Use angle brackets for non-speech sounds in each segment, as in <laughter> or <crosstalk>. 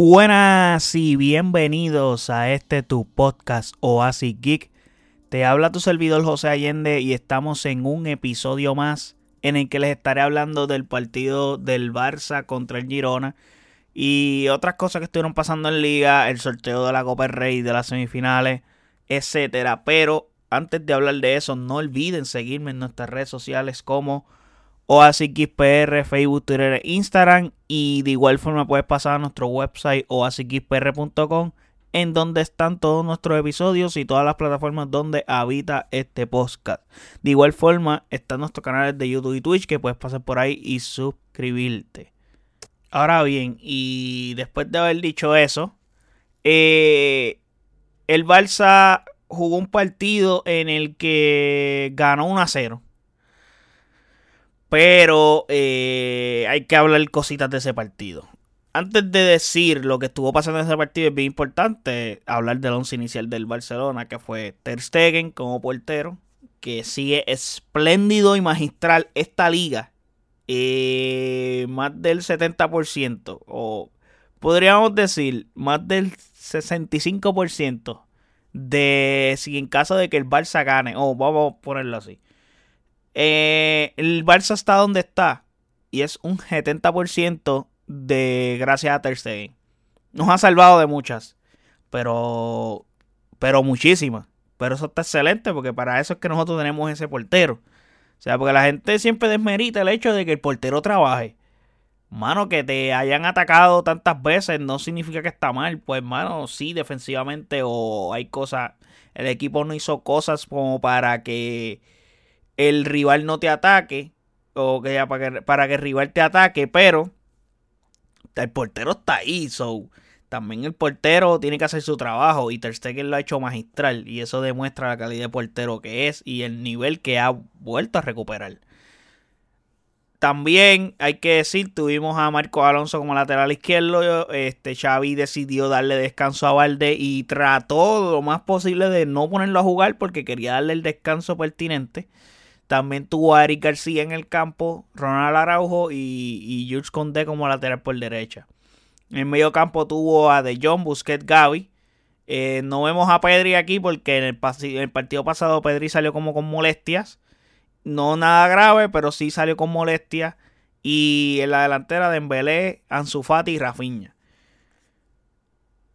Buenas y bienvenidos a este tu podcast Oasis Geek. Te habla tu servidor José Allende y estamos en un episodio más en el que les estaré hablando del partido del Barça contra el Girona y otras cosas que estuvieron pasando en liga, el sorteo de la Copa del Rey, de las semifinales, etcétera. Pero antes de hablar de eso, no olviden seguirme en nuestras redes sociales como OasisXPR, Facebook, Twitter, Instagram. Y de igual forma puedes pasar a nuestro website oasisxpr.com en donde están todos nuestros episodios y todas las plataformas donde habita este podcast. De igual forma están nuestros canales de YouTube y Twitch que puedes pasar por ahí y suscribirte. Ahora bien, y después de haber dicho eso, eh, el Barça jugó un partido en el que ganó 1 a 0. Pero eh, hay que hablar cositas de ese partido. Antes de decir lo que estuvo pasando en ese partido, es bien importante hablar del once inicial del Barcelona, que fue Ter Stegen como portero, que sigue espléndido y magistral esta liga. Eh, más del 70%, o podríamos decir más del 65% de si en caso de que el Barça gane, o vamos a ponerlo así, eh, el Barça está donde está y es un 70% de gracias a Ter Stegen. Nos ha salvado de muchas, pero pero muchísimas. Pero eso está excelente porque para eso es que nosotros tenemos ese portero. O sea, porque la gente siempre desmerita el hecho de que el portero trabaje. Mano, que te hayan atacado tantas veces no significa que está mal. Pues, mano, sí, defensivamente o hay cosas. El equipo no hizo cosas como para que el rival no te ataque. O que para que, para que el rival te ataque. Pero el portero está ahí. So, también el portero tiene que hacer su trabajo. Y Ter Stegen lo ha hecho magistral. Y eso demuestra la calidad de portero que es. Y el nivel que ha vuelto a recuperar. También hay que decir, tuvimos a Marco Alonso como lateral izquierdo. Este Xavi decidió darle descanso a Valde y trató lo más posible de no ponerlo a jugar porque quería darle el descanso pertinente. También tuvo a Eric García en el campo, Ronald Araujo y, y Jules Condé como lateral por derecha. En medio campo tuvo a De Jong, Busquets, Gavi. Eh, no vemos a Pedri aquí porque en el, partido pasado Pedri salió como con molestias. No nada grave, pero sí salió con molestia. Y en la delantera de Ansu Fati y Rafinha.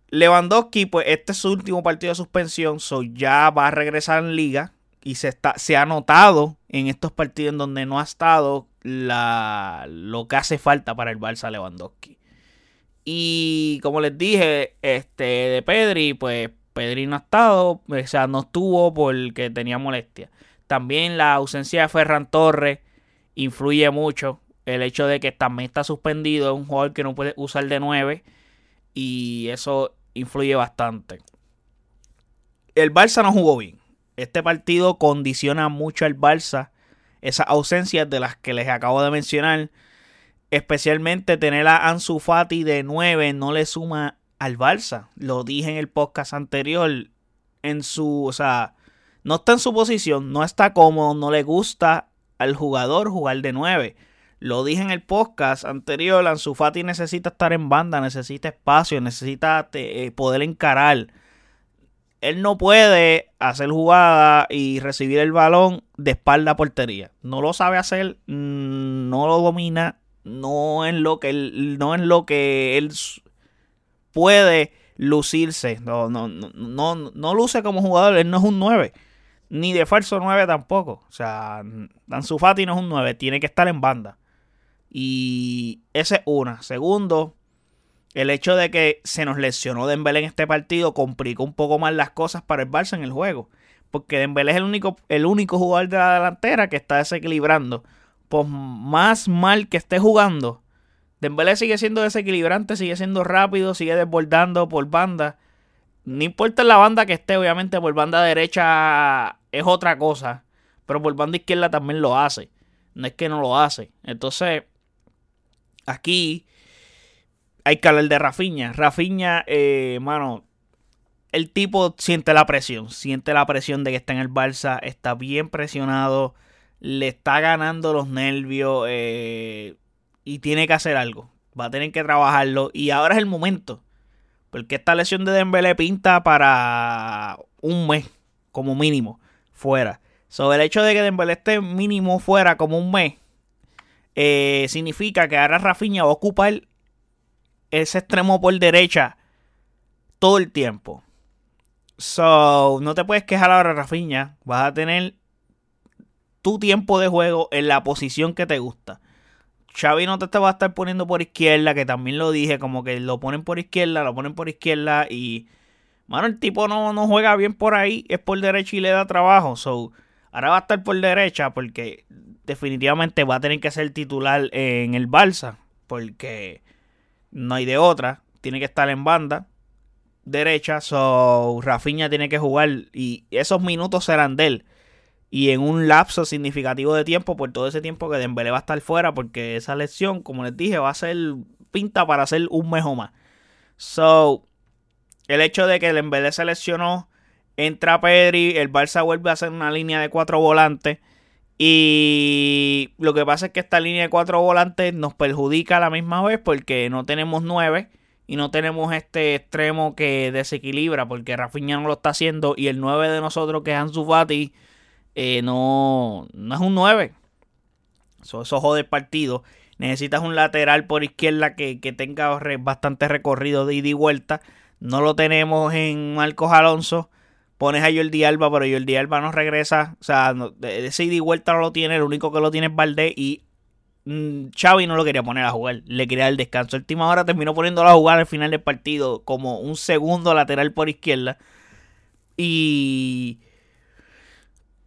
Lewandowski, pues este es su último partido de suspensión. So ya va a regresar en liga. Y se, está, se ha notado en estos partidos en donde no ha estado la, lo que hace falta para el Barça Lewandowski. Y como les dije, este de Pedri, pues Pedri no ha estado, o sea, no estuvo porque tenía molestia. También la ausencia de Ferran Torres influye mucho. El hecho de que también está suspendido es un jugador que no puede usar de 9 y eso influye bastante. El Barça no jugó bien. Este partido condiciona mucho al Barça. Esas ausencias de las que les acabo de mencionar. Especialmente tener a Ansu Fati de 9 no le suma al Barça. Lo dije en el podcast anterior. En su. O sea no está en su posición, no está cómodo, no le gusta al jugador jugar de 9. Lo dije en el podcast anterior, Ansu Fati necesita estar en banda, necesita espacio, necesita eh, poder encarar. Él no puede hacer jugada y recibir el balón de espalda a portería. No lo sabe hacer, mm, no lo domina, no es lo que él, no es lo que él puede lucirse. No, no, no, no, luce como jugador, él no es un 9 ni de falso 9 tampoco. O sea, Ansu Fati no es un 9, tiene que estar en banda. Y esa es una. Segundo, el hecho de que se nos lesionó Dembélé en este partido complicó un poco más las cosas para el Barça en el juego. Porque Dembélé es el único, el único jugador de la delantera que está desequilibrando. Pues más mal que esté jugando, Dembélé sigue siendo desequilibrante, sigue siendo rápido, sigue desbordando por banda. No importa la banda que esté, obviamente por banda derecha es otra cosa. Pero por banda izquierda también lo hace. No es que no lo hace. Entonces, aquí hay que hablar de Rafiña. Rafiña, eh, mano, el tipo siente la presión. Siente la presión de que está en el Barça. Está bien presionado. Le está ganando los nervios. Eh, y tiene que hacer algo. Va a tener que trabajarlo. Y ahora es el momento Porque esta lesión de Dembélé pinta para un mes, como mínimo, fuera. Sobre el hecho de que Dembélé esté mínimo fuera como un mes, eh, significa que ahora Rafinha va a ocupar ese extremo por derecha todo el tiempo. So, no te puedes quejar ahora, Rafinha. Vas a tener tu tiempo de juego en la posición que te gusta. Xavi no te va a estar poniendo por izquierda, que también lo dije, como que lo ponen por izquierda, lo ponen por izquierda y... Mano, el tipo no, no juega bien por ahí, es por derecha y le da trabajo. So, ahora va a estar por derecha porque definitivamente va a tener que ser titular en el Balsa. Porque no hay de otra. Tiene que estar en banda derecha. So, Rafinha tiene que jugar y esos minutos serán de él y en un lapso significativo de tiempo por todo ese tiempo que Dembélé va a estar fuera porque esa lesión, como les dije, va a ser pinta para hacer un mes o más. So, el hecho de que Dembélé se lesionó, entra Pedri, el Barça vuelve a hacer una línea de cuatro volantes y lo que pasa es que esta línea de cuatro volantes nos perjudica a la misma vez porque no tenemos nueve y no tenemos este extremo que desequilibra porque Rafinha no lo está haciendo y el 9 de nosotros que es Ansu Fati eh, no, no es un 9. Eso, eso jode el partido. Necesitas un lateral por izquierda que, tenga bastante recorrido de ida y vuelta. No lo tenemos en Marcos Alonso. Pones a Jordi Alba, pero Jordi Alba no regresa. O sea, ese ida y vuelta no lo tiene. El único que lo tiene es Valdés. Y mm, Xavi no lo quería poner a jugar. Le quería el descanso. Última hora terminó poniéndolo a jugar al final del partido como un segundo lateral por izquierda. Y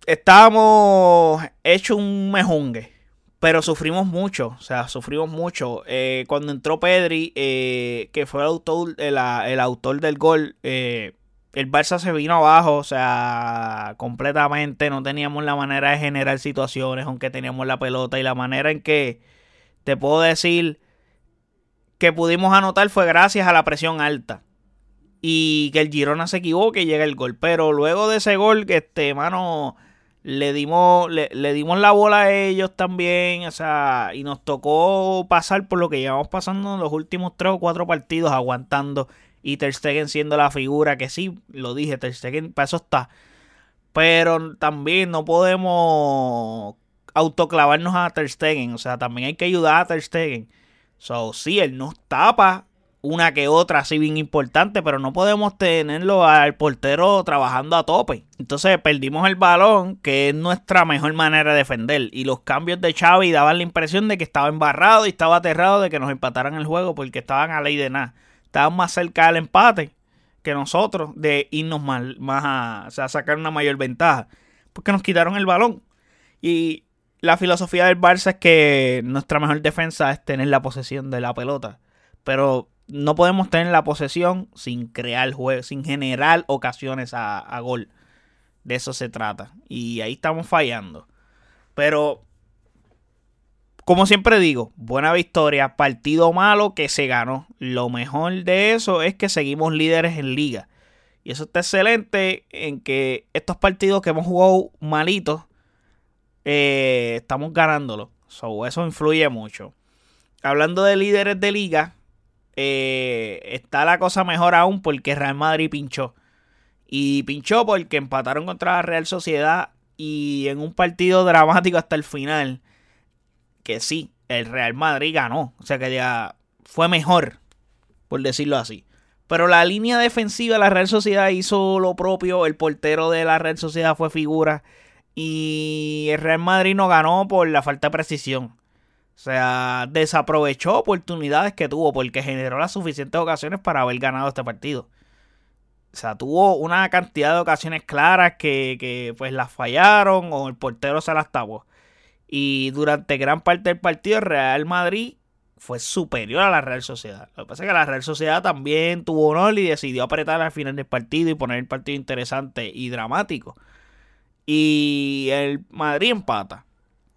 estábamos hecho un mejungue, pero sufrimos mucho, o sea, sufrimos mucho. Eh, cuando entró Pedri, eh, que fue el autor, el, autor del gol, eh, el Barça se vino abajo, o sea, completamente. No teníamos la manera de generar situaciones, aunque teníamos la pelota. Y la manera en que te puedo decir que pudimos anotar fue gracias a la presión alta. Y que el Girona se equivoque y llega el gol. Pero luego de ese gol, este, mano le dimos, le, dimos la bola a ellos también, o sea, y nos tocó pasar por lo que llevamos pasando en los últimos tres o cuatro partidos aguantando y Ter Stegen siendo la figura que sí, lo dije, Ter Stegen para eso está. Pero también no podemos autoclavarnos a Ter Stegen, o sea, también hay que ayudar a Ter Stegen. So, sí, él nos tapa una que otra así bien importante, pero no podemos tenerlo al portero trabajando a tope. Entonces perdimos el balón, que es nuestra mejor manera de defender. Y los cambios de Xavi daban la impresión de que estaba embarrado y estaba aterrado de que nos empataran el juego porque estaban a ley de nada. Estaban más cerca del empate que nosotros de irnos más, más a, sacar una mayor ventaja. Porque nos quitaron el balón. Y la filosofía del Barça es que nuestra mejor defensa es tener la posesión de la pelota. Pero no podemos tener la posesión sin crear juego, sin generar ocasiones a, gol. De eso se trata. Y ahí estamos fallando. Pero, como siempre digo, buena victoria, partido malo que se ganó. Lo mejor de eso es que seguimos líderes en liga. Y eso está excelente en que estos partidos que hemos jugado malitos, eh, estamos ganándolos. eso influye mucho. Hablando de líderes de liga, eh, está la cosa mejor aún porque Real Madrid pinchó. Y pinchó porque empataron contra la Real Sociedad y en un partido dramático hasta el final. Que sí, el Real Madrid ganó. O sea que ya fue mejor, por decirlo así. Pero la línea defensiva de la Real Sociedad hizo lo propio. El portero de la Real Sociedad fue figura. Y el Real Madrid no ganó por la falta de precisión. O sea, desaprovechó oportunidades que tuvo porque generó las suficientes ocasiones para haber ganado este partido. O sea, tuvo una cantidad de ocasiones claras que, que pues las fallaron o el portero se las tapó. Y durante gran parte del partido, Real Madrid fue superior a la Real Sociedad. Lo que pasa es que la Real Sociedad también tuvo honor y decidió apretar al final del partido y poner el partido interesante y dramático. Y el Madrid empata.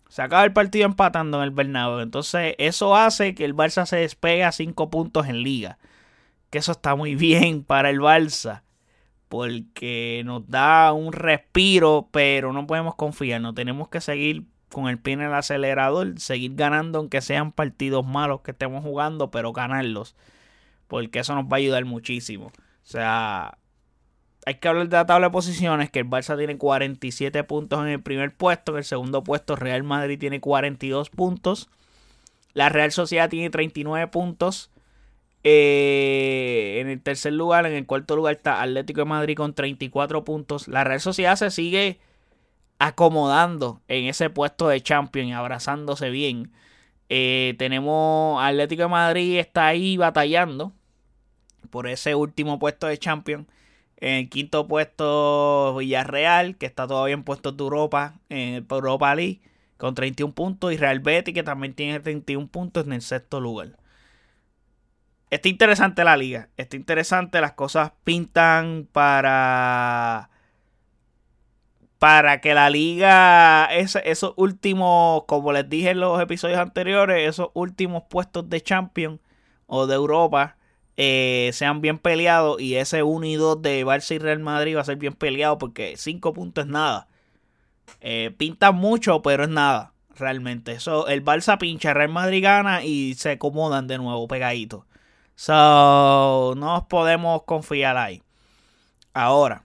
Se acaba el partido empatando en el Bernabéu. Entonces, eso hace que el Barça se despegue a 5 puntos en liga. Que eso está muy <laughs> bien para el Barça. Porque nos da un respiro, pero no podemos confiar. No tenemos que seguir con el pie en el acelerador. Seguir ganando, aunque sean partidos malos que estemos jugando, pero ganarlos. porque eso nos va a ayudar muchísimo. O sea, hay que hablar de la tabla de posiciones, que el Barça tiene 47 puntos en el primer puesto, en el segundo puesto Real Madrid tiene 42 puntos, la Real Sociedad tiene 39 puntos, eh, en el tercer lugar, en el cuarto lugar está Atlético de Madrid con 34 puntos, la Real Sociedad se sigue acomodando en ese puesto de champion y abrazándose bien. Eh, tenemos Atlético de Madrid está ahí batallando por ese último puesto de champion. En el quinto puesto Villarreal, que está todavía en puestos de Europa, en Europa League, con 31 puntos. Y Real Betis, que también tiene 31 puntos en el sexto lugar. Está interesante la liga. Está interesante. Las cosas pintan para para que la liga, esos últimos, como les dije en los episodios anteriores, esos últimos puestos de Champion o de Europa eh, sean bien peleados y ese 1 y 2 de Barça y Real Madrid va a ser bien peleado porque 5 puntos es nada. Eh, pinta mucho, pero es nada, realmente. Eso, el Barça pincha, Real Madrid gana y se acomodan de nuevo pegaditos. So, no podemos confiar ahí. Ahora,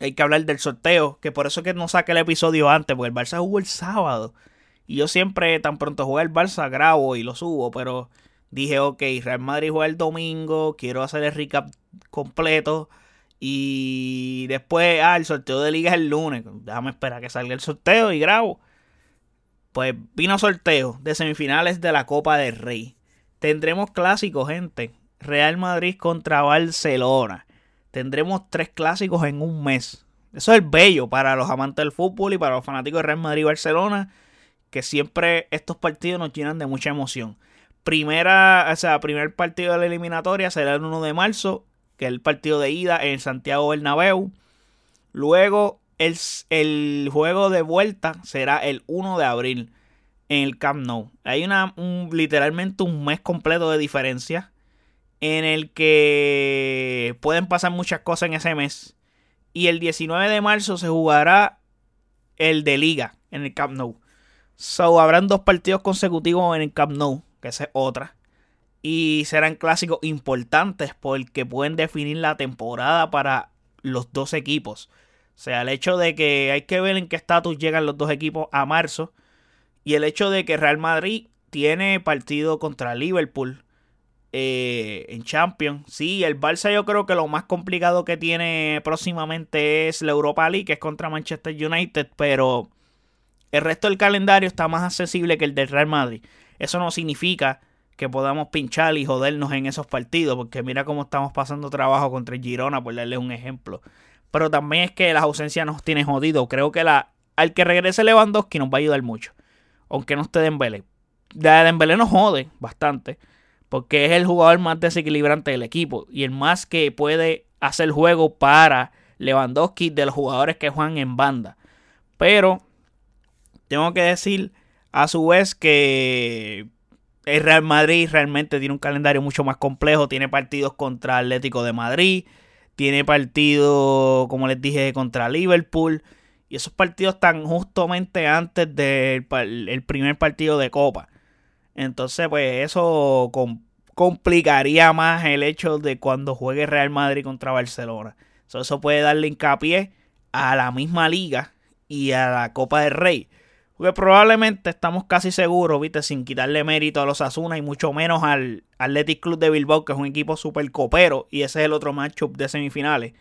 hay que hablar del sorteo, que por eso es que no saqué el episodio antes, porque el Barça jugó el sábado. Y yo siempre, tan pronto juega el Barça, grabo y lo subo, pero dije, ok, Real Madrid juega el domingo, quiero hacer el recap completo. Y después, ah, el sorteo de liga es el lunes. Déjame esperar que salga el sorteo y grabo. Pues vino sorteo de semifinales de la Copa del Rey. Tendremos clásicos, gente. Real Madrid contra Barcelona tendremos tres clásicos en un mes. Eso es bello para los amantes del fútbol y para los fanáticos de Real Madrid y Barcelona, que siempre estos partidos nos llenan de mucha emoción. Primera, o sea, primer partido de la eliminatoria será el 1 de marzo, que es el partido de ida en Santiago Bernabéu. Luego el, el juego de vuelta será el 1 de abril en el Camp Nou. Hay una, un, literalmente un mes completo de diferencia en el que pueden pasar muchas cosas en ese mes. Y el 19 de marzo se jugará el de liga en el Camp Nou. So habrán dos partidos consecutivos en el Camp Nou, que esa es otra. Y serán clásicos importantes porque pueden definir la temporada para los dos equipos. O sea, el hecho de que hay que ver en qué estatus llegan los dos equipos a marzo. Y el hecho de que Real Madrid tiene partido contra Liverpool eh, en Champions. Sí, el Barça yo creo que lo más complicado que tiene próximamente es la Europa League, que es contra Manchester United, pero el resto del calendario está más accesible que el del Real Madrid. Eso no significa que podamos pinchar y jodernos en esos partidos, porque mira cómo estamos pasando trabajo contra el Girona, por darle un ejemplo. Pero también es que las ausencias nos tienen jodido. Creo que la, al que regrese Lewandowski nos va a ayudar mucho. Aunque no esté Dembélé. De Dembélé nos jode bastante porque es el jugador más desequilibrante del equipo y el más que puede hacer juego para Lewandowski de los jugadores que juegan en banda. Pero tengo que decir a su vez que el Real Madrid realmente tiene un calendario mucho más complejo. Tiene partidos contra Atlético de Madrid. Tiene partidos, como les dije, contra Liverpool. Y esos partidos están justamente antes del primer partido de Copa. Entonces, pues eso complicaría más el hecho de cuando juegue Real Madrid contra Barcelona. eso puede darle hincapié a la misma liga y a la Copa del Rey. Porque probablemente estamos casi seguros, viste, sin quitarle mérito a los Asuna y mucho menos al Athletic Club de Bilbao, que es un equipo súper copero, y ese es el otro matchup de semifinales.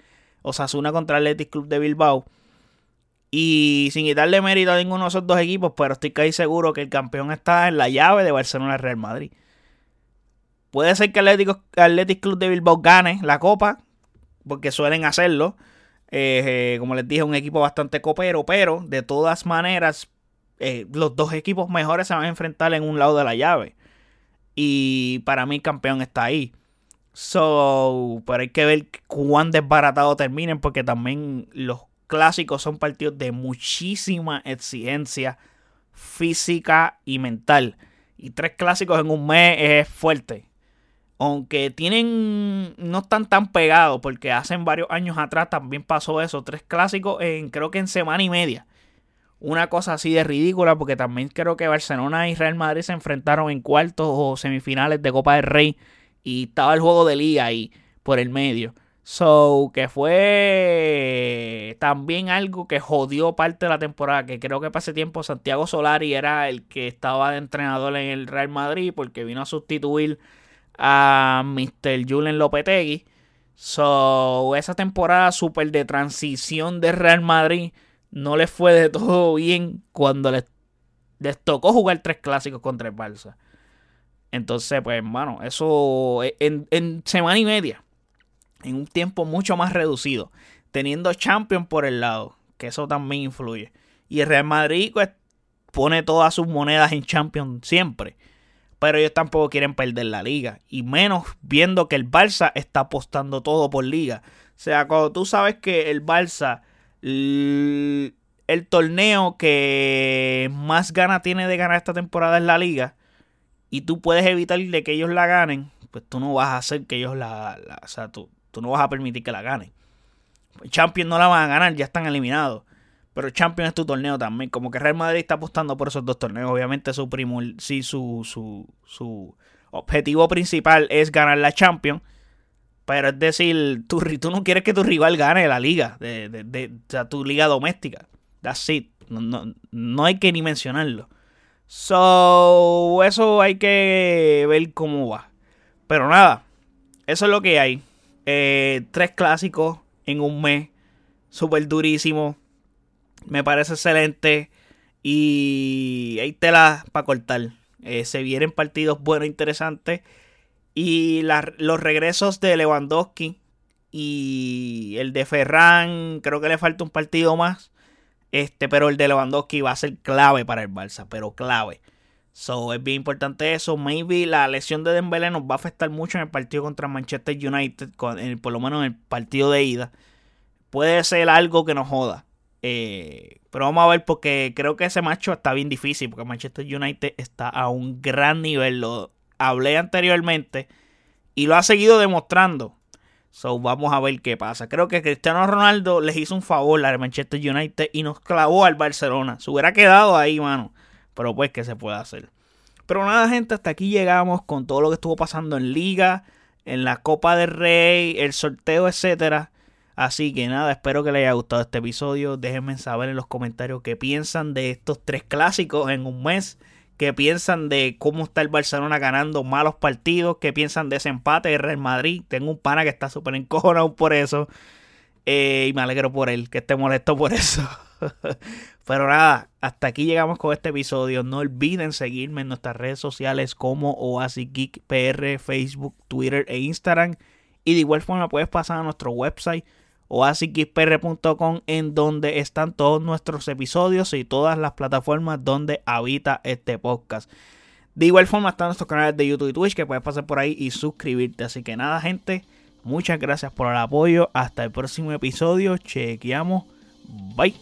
Osasuna contra Athletic Club de Bilbao. Y sin quitarle mérito a ninguno de esos dos equipos, pero estoy casi seguro que el campeón está en la llave de Barcelona-Real Madrid. Puede ser que Atlético, Athletic Club de Bilbao gane la copa, porque suelen hacerlo. Eh, eh, como les dije, un equipo bastante copero, pero de todas maneras, eh, los dos equipos mejores se van a enfrentar en un lado de la llave. Y para mí, el campeón está ahí. So, pero hay que ver cuán desbaratado terminen, porque también los clásicos son partidos de muchísima exigencia física y mental. Y tres clásicos en un mes es fuerte. Aunque tienen. no están tan pegados, porque hacen varios años atrás también pasó eso. Tres clásicos en creo que en semana y media. Una cosa así de ridícula, porque también creo que Barcelona y Real Madrid se enfrentaron en cuartos o semifinales de Copa del Rey Y estaba el juego de liga ahí por el medio. So, que fue también algo que jodió parte de la temporada. Que creo que para ese tiempo Santiago Solari era el que estaba de entrenador en el Real Madrid. Porque vino a sustituir a Mr. Julen Lopetegui. So, esa temporada súper de transición de Real Madrid no les fue de todo bien cuando les, tocó jugar tres clásicos contra el Barça. Entonces, pues, hermano, eso en, en semana y media en un tiempo mucho más reducido, teniendo Champions por el lado, que eso también influye. Y el Real Madrid pues, pone todas sus monedas en Champions siempre. Pero ellos tampoco quieren perder la liga. Y menos viendo que el Barça está apostando todo por liga. O sea, cuando tú sabes que el Barça, el, torneo que más gana tiene de ganar esta temporada es la liga. Y tú puedes evitar de que ellos la ganen. Pues tú no vas a hacer que ellos la, la o sea, tú, Tú no vas a permitir que la gane. Champions no la van a ganar, ya están eliminados. Pero Champions es tu torneo también. Como que Real Madrid está apostando por esos dos torneos. Obviamente su sí, su, su, su objetivo principal es ganar la Champions. Pero es decir, tú, tú no quieres que tu rival gane la liga, de, de, sea, tu liga doméstica. That's. No, no, no, hay que ni mencionarlo. So, eso hay que ver cómo va. Pero nada, eso es lo que hay. Eh, tres clásicos en un mes. Súper durísimo. Me parece excelente. Y hay tela para cortar. Eh, se vienen partidos buenos, interesantes. Y los regresos de Lewandowski y el de Ferran, creo que le falta un partido más. Este, pero el de Lewandowski va a ser clave para el Barça, pero clave. So, es bien importante eso. Maybe la lesión de Dembélé nos va a afectar mucho en el partido contra Manchester United, por lo menos en el partido de ida. Puede ser algo que nos joda. Eh, pero vamos a ver porque creo que ese macho está bien difícil porque Manchester United está a un gran nivel. Lo hablé anteriormente y lo ha seguido demostrando. So, vamos a ver qué pasa. Creo que Cristiano Ronaldo les hizo un favor al Manchester United y nos clavó al Barcelona. Se hubiera quedado ahí, mano. Pero pues, ¿qué se puede hacer? Pero nada, gente, hasta aquí llegamos con todo lo que estuvo pasando en Liga, en la Copa del Rey, el sorteo, etcétera. Así que nada, espero que les haya gustado este episodio. Déjenme saber en los comentarios qué piensan de estos tres clásicos en un mes. Qué piensan de cómo está el Barcelona ganando malos partidos. Qué piensan de ese empate de Real Madrid. Tengo un pana que está súper encojonado por eso. Eh, y me alegro por él, que esté molesto por eso. <laughs> Pero nada, hasta aquí llegamos con este episodio. No olviden seguirme en nuestras redes sociales como Oasis Geek PR, Facebook, Twitter e Instagram. Y de igual forma puedes pasar a nuestro website oasisgeekpr.com en donde están todos nuestros episodios y todas las plataformas donde habita este podcast. De igual forma están nuestros canales de YouTube y Twitch que puedes pasar por ahí y suscribirte. Así que nada, gente, muchas gracias por el apoyo. Hasta el próximo episodio. Chequeamos. Bye.